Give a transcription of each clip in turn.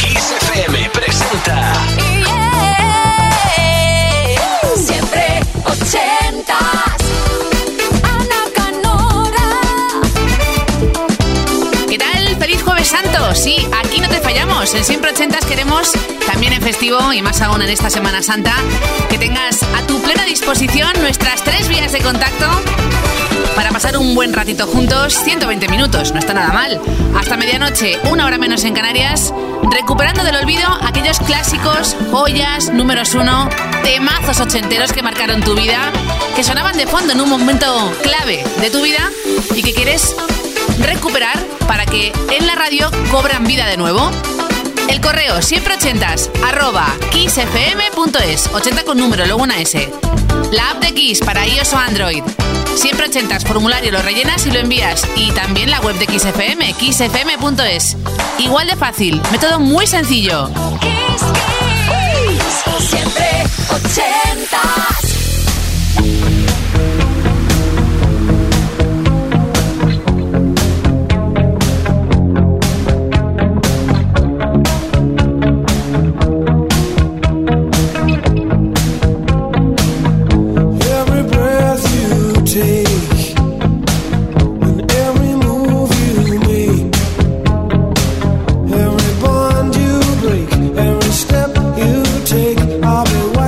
Kiss FM presenta. Siempre ochentas. Ana Canora. ¿Qué tal? ¡Feliz Jueves Santo! Sí, aquí no te fallamos. En Siempre Ochentas queremos, también en festivo y más aún en esta Semana Santa, que tengas a tu plena disposición nuestras tres vías de contacto para pasar un buen ratito juntos, 120 minutos, no está nada mal. Hasta medianoche, una hora menos en Canarias, recuperando del olvido aquellos clásicos, joyas, números uno, temazos ochenteros que marcaron tu vida, que sonaban de fondo en un momento clave de tu vida y que quieres recuperar para que en la radio cobran vida de nuevo. El correo siempre ochentas arroba kissfm.es 80 con número, luego una S. La app de Kiss para iOS o Android. Siempre ochentas, formulario, lo rellenas y lo envías. Y también la web de XFM, xfm.es. Igual de fácil, método muy sencillo. Siempre 80.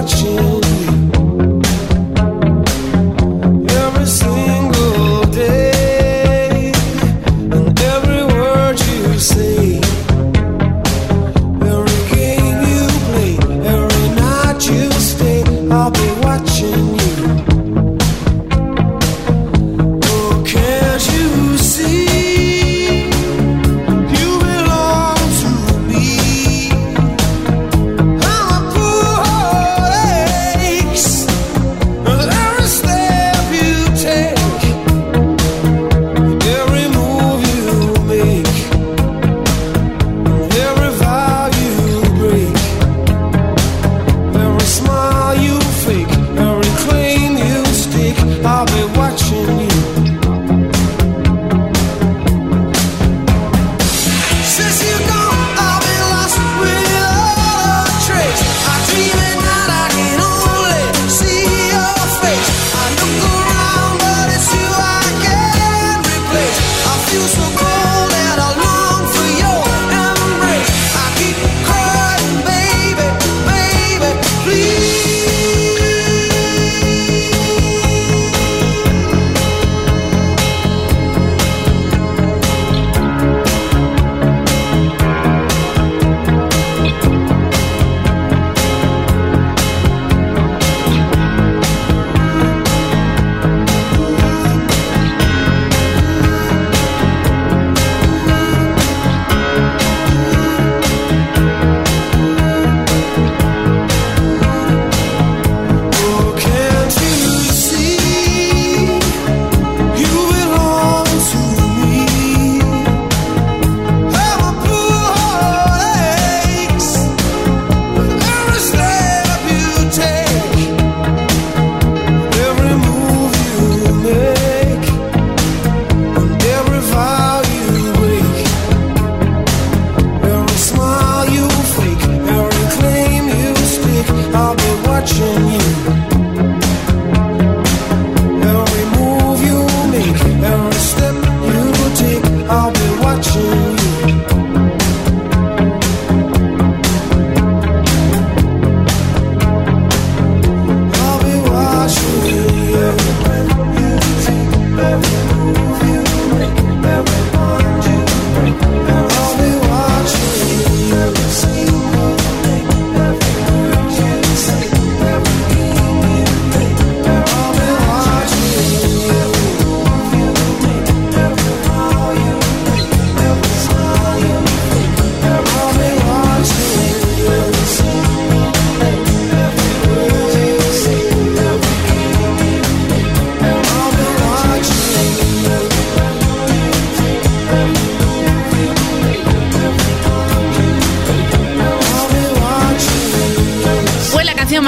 Watching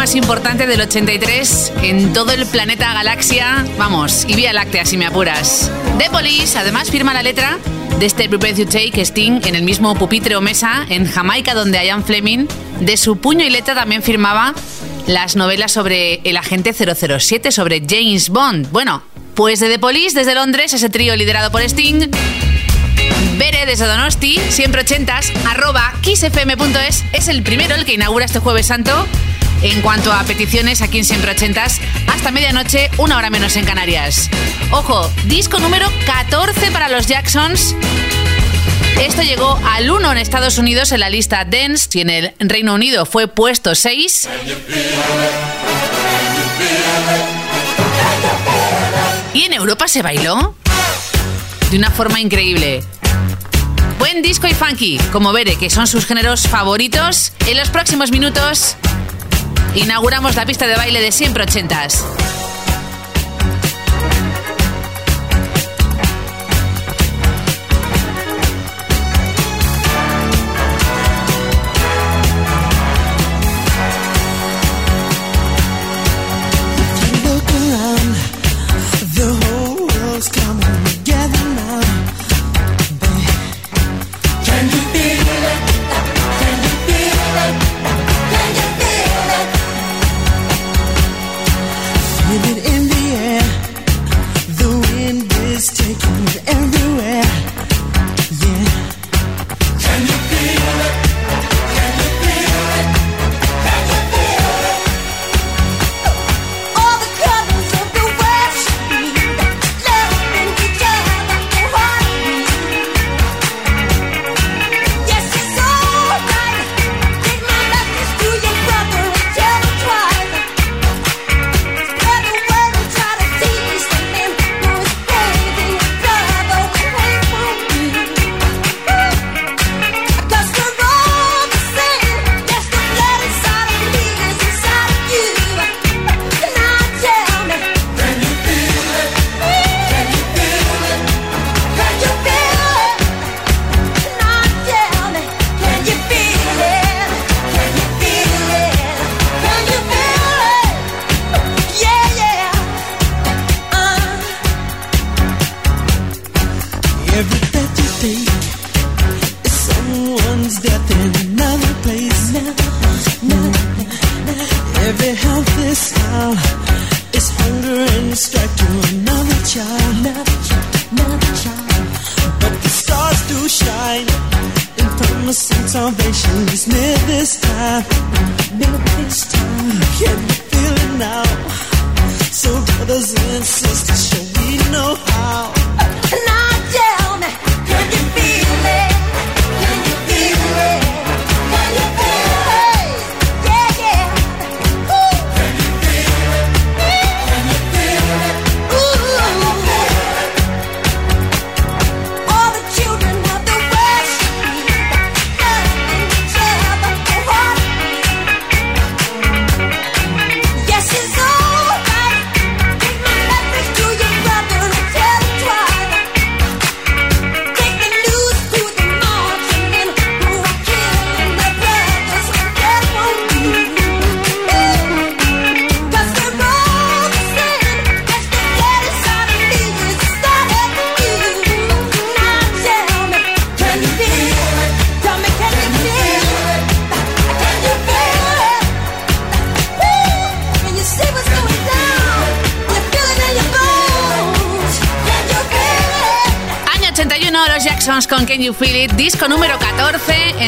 más importante del 83 en todo el planeta galaxia, vamos, y Vía Láctea si me apuras. The Police además firma la letra de este Prepare You Take Sting en el mismo pupitre o mesa en Jamaica donde Ian Fleming de su puño y letra también firmaba las novelas sobre el agente 007, sobre James Bond. Bueno, pues de The Police desde Londres, ese trío liderado por Sting, Bere desde Donosti, siempre ochentas, arroba kissfm.es, es el primero el que inaugura este jueves santo en cuanto a peticiones aquí en Siempre Ochentas, hasta medianoche, una hora menos en Canarias. Ojo, disco número 14 para los Jacksons. Esto llegó al 1 en Estados Unidos en la lista Dance y en el Reino Unido fue puesto 6. Y en Europa se bailó de una forma increíble. Buen disco y funky, como Bere, que son sus géneros favoritos. En los próximos minutos inauguramos la pista de baile de siempre ochentas.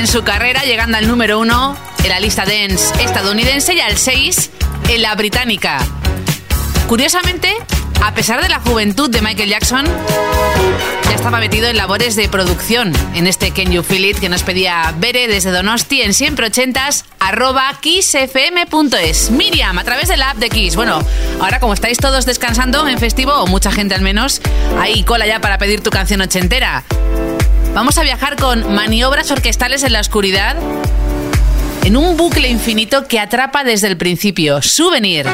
En su carrera, llegando al número 1 en la lista dance estadounidense y al 6 en la británica. Curiosamente, a pesar de la juventud de Michael Jackson, ya estaba metido en labores de producción en este Can You Feel It que nos pedía Bere desde Donosti en siempre ochentas arroba kissfm.es. Miriam, a través de la app de Kiss. Bueno, ahora como estáis todos descansando en festivo, o mucha gente al menos, hay cola ya para pedir tu canción ochentera. Vamos a viajar con maniobras orquestales en la oscuridad en un bucle infinito que atrapa desde el principio. Souvenir.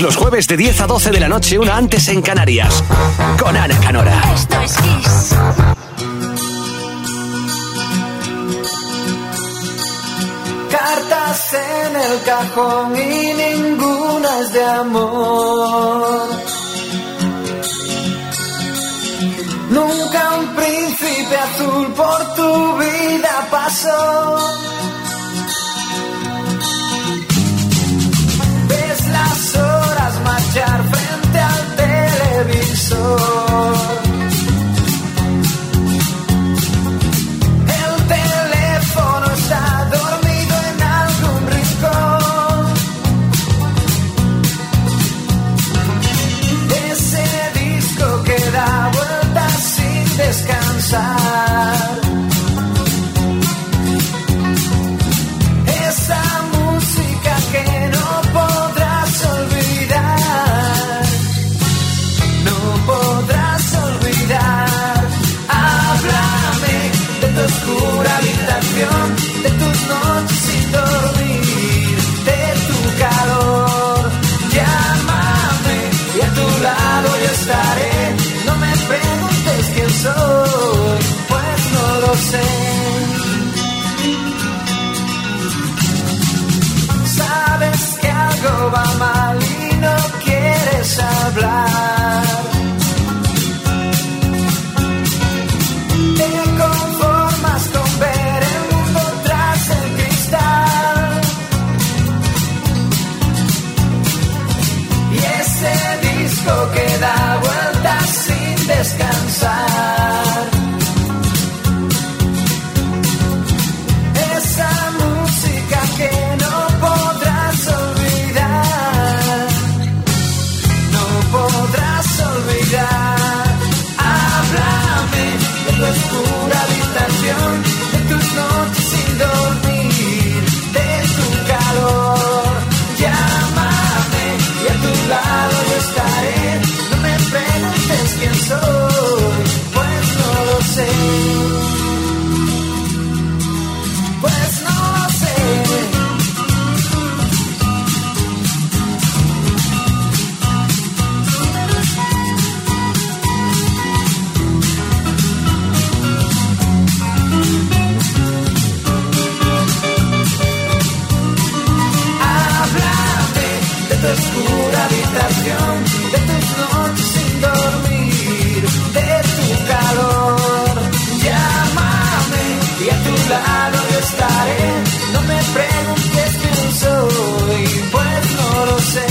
Todos los jueves de 10 a 12 de la noche, una antes en Canarias. Con Ana Canora. Esto es Kiss. Cartas en el cajón y ninguna es de amor. Nunca un príncipe azul por tu vida pasó. Frente al televisor. El teléfono está dormido en algún rincón. Ese disco que da vueltas sin descansar. Oscura habitación, de tus noches sin dormir, de tu calor. Llámame y a tu lado yo estaré. No me preguntes quién soy, pues no lo sé.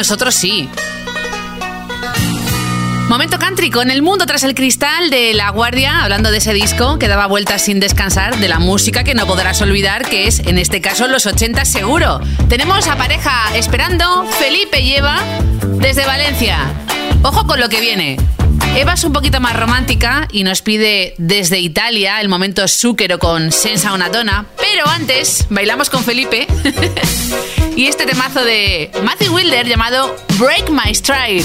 Nosotros sí. Momento country con el mundo tras el cristal de La Guardia, hablando de ese disco que daba vueltas sin descansar, de la música que no podrás olvidar, que es en este caso los 80 seguro. Tenemos a pareja esperando, Felipe y Eva, desde Valencia. Ojo con lo que viene. Eva es un poquito más romántica y nos pide desde Italia el momento súquero con Senza una donna, pero antes bailamos con Felipe y este temazo de Matthew Wilder llamado Break My Stride.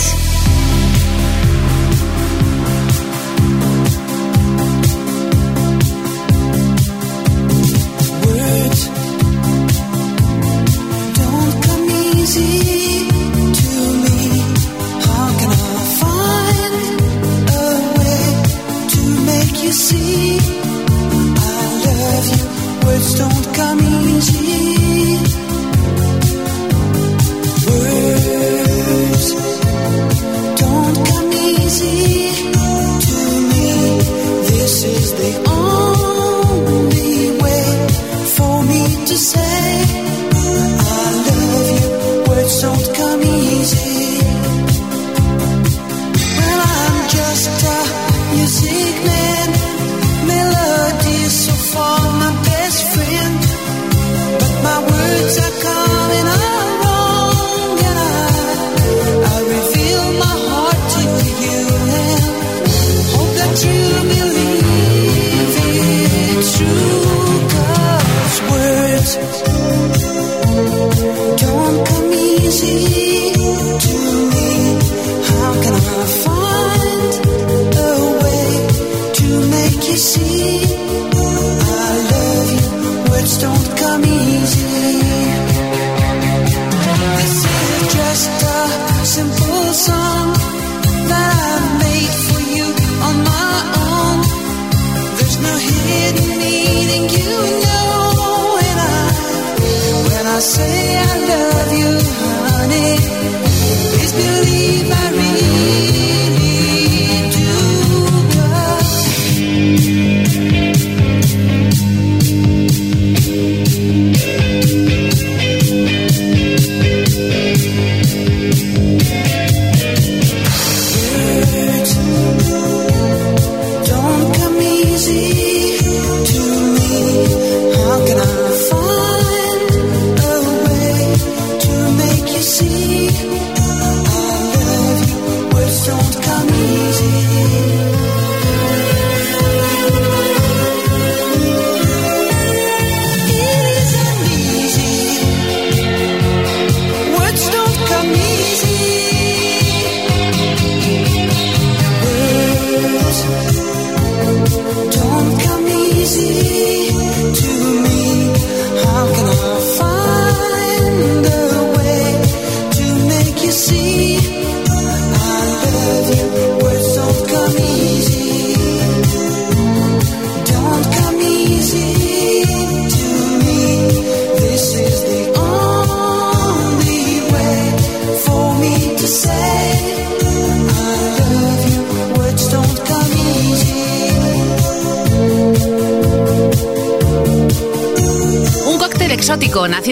see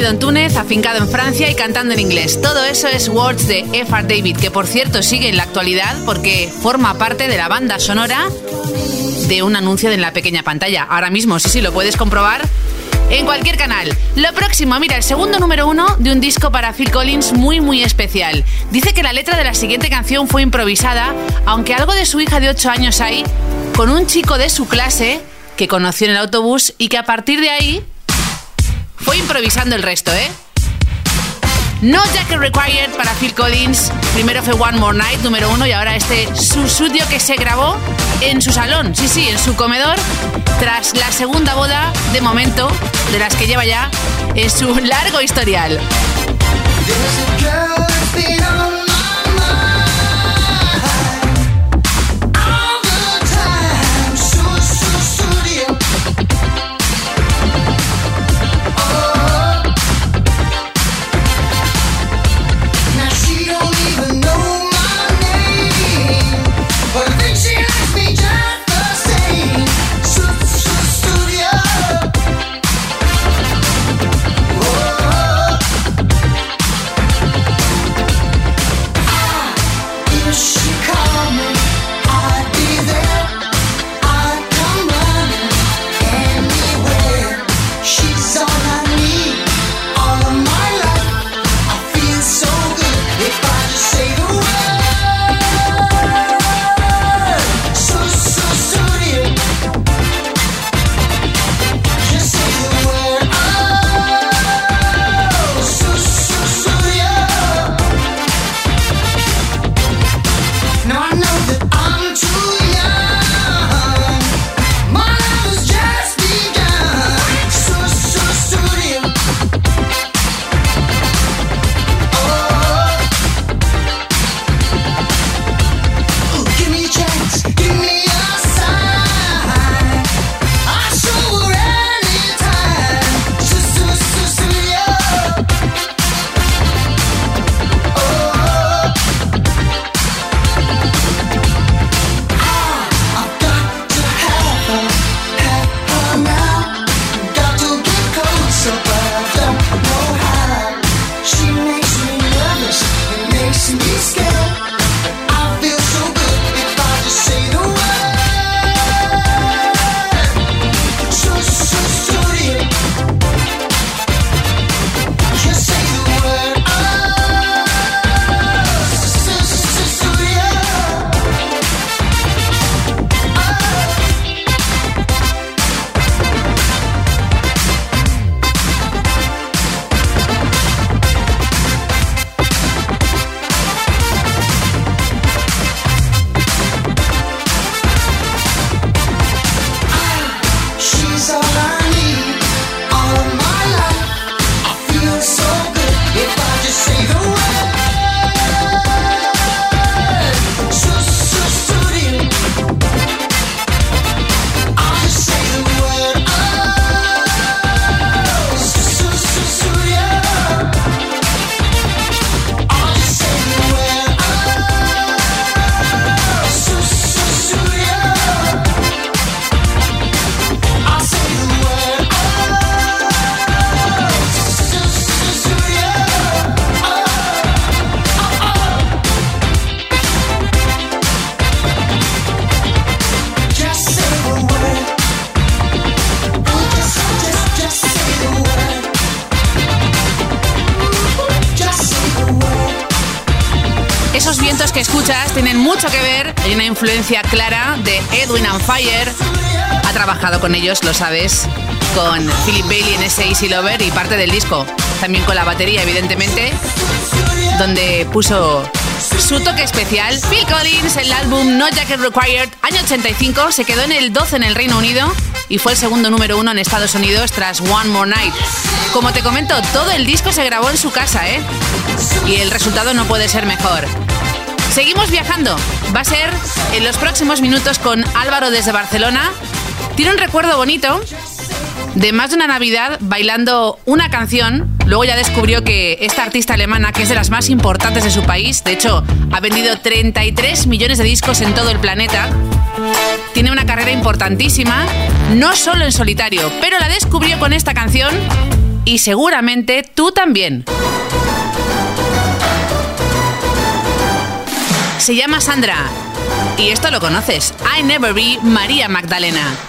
nacido en Túnez, afincado en Francia y cantando en inglés. Todo eso es Words de F.R. David, que por cierto sigue en la actualidad porque forma parte de la banda sonora de un anuncio en la pequeña pantalla. Ahora mismo, sí, sí, lo puedes comprobar en cualquier canal. Lo próximo, mira, el segundo número uno de un disco para Phil Collins muy, muy especial. Dice que la letra de la siguiente canción fue improvisada, aunque algo de su hija de 8 años hay, con un chico de su clase que conoció en el autobús y que a partir de ahí fue improvisando el resto, ¿eh? No Jacket Required para Phil Collins. Primero fue One More Night, número uno, y ahora este susudio que se grabó en su salón, sí, sí, en su comedor, tras la segunda boda, de momento, de las que lleva ya en su largo historial. Mucho que ver, hay una influencia clara de Edwin and Fire. Ha trabajado con ellos, lo sabes, con Philip Bailey en ese Easy Lover y parte del disco. También con la batería, evidentemente, donde puso su toque especial. Phil Collins, el álbum No Jacket Required, año 85, se quedó en el 12 en el Reino Unido y fue el segundo número uno en Estados Unidos tras One More Night. Como te comento, todo el disco se grabó en su casa, ¿eh? Y el resultado no puede ser mejor. Seguimos viajando. Va a ser en los próximos minutos con Álvaro desde Barcelona. Tiene un recuerdo bonito de más de una Navidad bailando una canción. Luego ya descubrió que esta artista alemana, que es de las más importantes de su país, de hecho ha vendido 33 millones de discos en todo el planeta, tiene una carrera importantísima, no solo en solitario, pero la descubrió con esta canción y seguramente tú también. Se llama Sandra y esto lo conoces. I Never Be María Magdalena.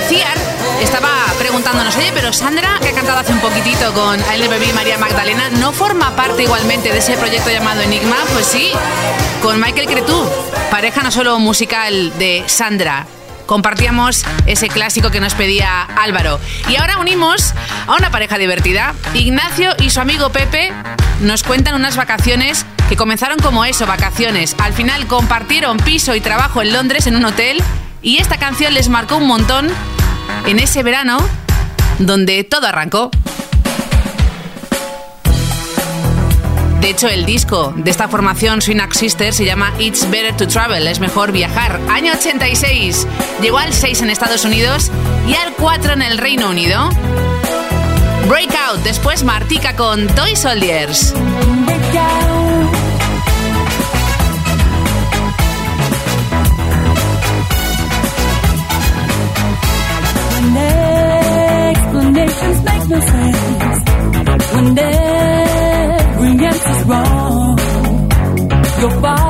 iniciar, estaba preguntándonos, oye, pero Sandra, que ha cantado hace un poquitito con LBB y María Magdalena, ¿no forma parte igualmente de ese proyecto llamado Enigma? Pues sí, con Michael Cretú, pareja no solo musical de Sandra, compartíamos ese clásico que nos pedía Álvaro. Y ahora unimos a una pareja divertida. Ignacio y su amigo Pepe nos cuentan unas vacaciones que comenzaron como eso, vacaciones. Al final compartieron piso y trabajo en Londres en un hotel y esta canción les marcó un montón en ese verano donde todo arrancó. De hecho, el disco de esta formación Swinax Sisters se llama It's Better to Travel, es mejor viajar. Año 86, llegó al 6 en Estados Unidos y al 4 en el Reino Unido. Breakout, después Martica con Toy Soldiers. no sense when every answer's wrong. Your body.